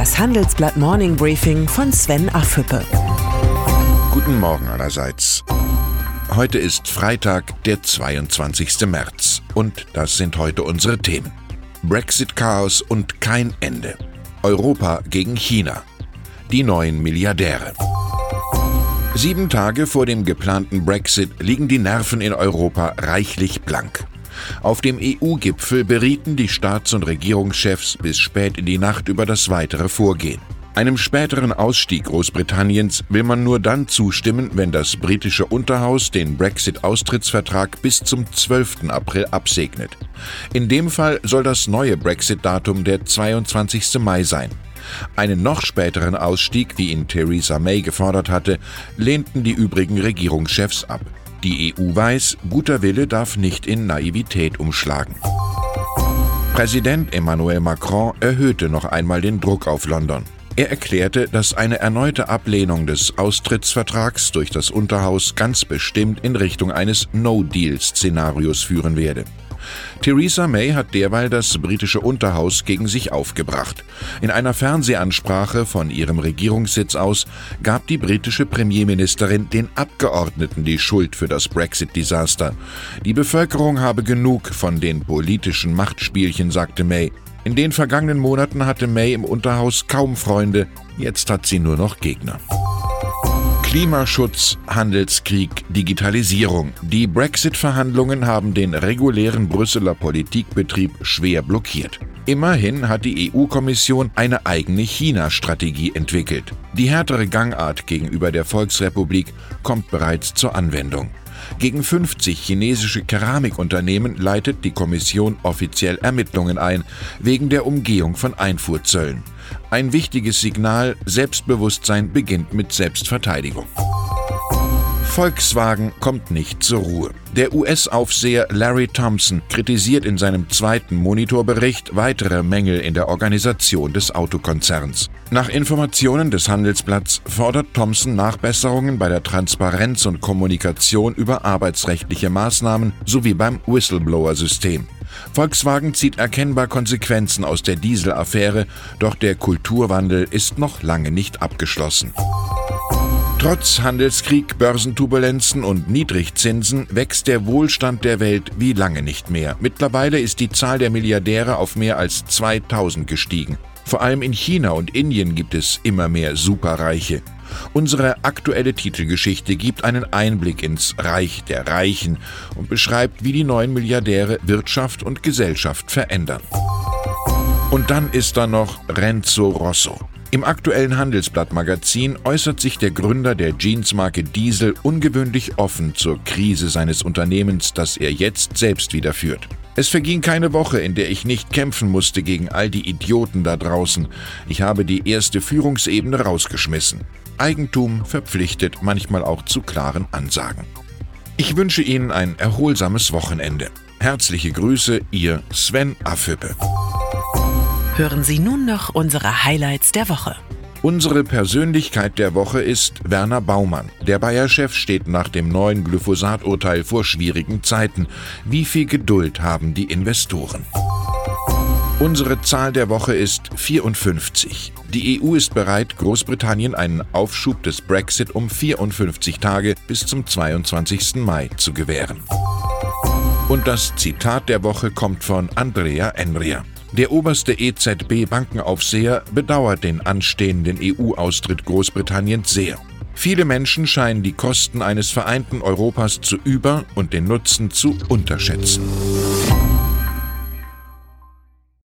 Das Handelsblatt Morning Briefing von Sven Affüppe. Guten Morgen allerseits. Heute ist Freitag, der 22. März. Und das sind heute unsere Themen. Brexit-Chaos und kein Ende. Europa gegen China. Die neuen Milliardäre. Sieben Tage vor dem geplanten Brexit liegen die Nerven in Europa reichlich blank. Auf dem EU-Gipfel berieten die Staats- und Regierungschefs bis spät in die Nacht über das weitere Vorgehen. Einem späteren Ausstieg Großbritanniens will man nur dann zustimmen, wenn das britische Unterhaus den Brexit-Austrittsvertrag bis zum 12. April absegnet. In dem Fall soll das neue Brexit-Datum der 22. Mai sein. Einen noch späteren Ausstieg, wie ihn Theresa May gefordert hatte, lehnten die übrigen Regierungschefs ab. Die EU weiß, guter Wille darf nicht in Naivität umschlagen. Präsident Emmanuel Macron erhöhte noch einmal den Druck auf London. Er erklärte, dass eine erneute Ablehnung des Austrittsvertrags durch das Unterhaus ganz bestimmt in Richtung eines No-Deal-Szenarios führen werde. Theresa May hat derweil das britische Unterhaus gegen sich aufgebracht. In einer Fernsehansprache von ihrem Regierungssitz aus gab die britische Premierministerin den Abgeordneten die Schuld für das Brexit-Desaster. Die Bevölkerung habe genug von den politischen Machtspielchen, sagte May. In den vergangenen Monaten hatte May im Unterhaus kaum Freunde, jetzt hat sie nur noch Gegner. Klimaschutz, Handelskrieg, Digitalisierung. Die Brexit-Verhandlungen haben den regulären Brüsseler Politikbetrieb schwer blockiert. Immerhin hat die EU-Kommission eine eigene China-Strategie entwickelt. Die härtere Gangart gegenüber der Volksrepublik kommt bereits zur Anwendung. Gegen 50 chinesische Keramikunternehmen leitet die Kommission offiziell Ermittlungen ein, wegen der Umgehung von Einfuhrzöllen. Ein wichtiges Signal, Selbstbewusstsein beginnt mit Selbstverteidigung. Volkswagen kommt nicht zur Ruhe. Der US-Aufseher Larry Thompson kritisiert in seinem zweiten Monitorbericht weitere Mängel in der Organisation des Autokonzerns. Nach Informationen des Handelsblatts fordert Thompson Nachbesserungen bei der Transparenz und Kommunikation über arbeitsrechtliche Maßnahmen sowie beim Whistleblower-System. Volkswagen zieht erkennbar Konsequenzen aus der Dieselaffäre, doch der Kulturwandel ist noch lange nicht abgeschlossen. Trotz Handelskrieg, Börsenturbulenzen und Niedrigzinsen wächst der Wohlstand der Welt wie lange nicht mehr. Mittlerweile ist die Zahl der Milliardäre auf mehr als 2000 gestiegen. Vor allem in China und Indien gibt es immer mehr Superreiche. Unsere aktuelle Titelgeschichte gibt einen Einblick ins Reich der Reichen und beschreibt, wie die neuen Milliardäre Wirtschaft und Gesellschaft verändern. Und dann ist da noch Renzo Rosso. Im aktuellen Handelsblatt-Magazin äußert sich der Gründer der Jeansmarke Diesel ungewöhnlich offen zur Krise seines Unternehmens, das er jetzt selbst wieder führt. Es verging keine Woche, in der ich nicht kämpfen musste gegen all die Idioten da draußen. Ich habe die erste Führungsebene rausgeschmissen. Eigentum verpflichtet manchmal auch zu klaren Ansagen. Ich wünsche Ihnen ein erholsames Wochenende. Herzliche Grüße, Ihr Sven Affüppe. Hören Sie nun noch unsere Highlights der Woche. Unsere Persönlichkeit der Woche ist Werner Baumann. Der Bayer-Chef steht nach dem neuen Glyphosat-Urteil vor schwierigen Zeiten. Wie viel Geduld haben die Investoren? Unsere Zahl der Woche ist 54. Die EU ist bereit, Großbritannien einen Aufschub des Brexit um 54 Tage bis zum 22. Mai zu gewähren. Und das Zitat der Woche kommt von Andrea Enria. Der oberste EZB-Bankenaufseher bedauert den anstehenden EU-Austritt Großbritanniens sehr. Viele Menschen scheinen die Kosten eines vereinten Europas zu über- und den Nutzen zu unterschätzen.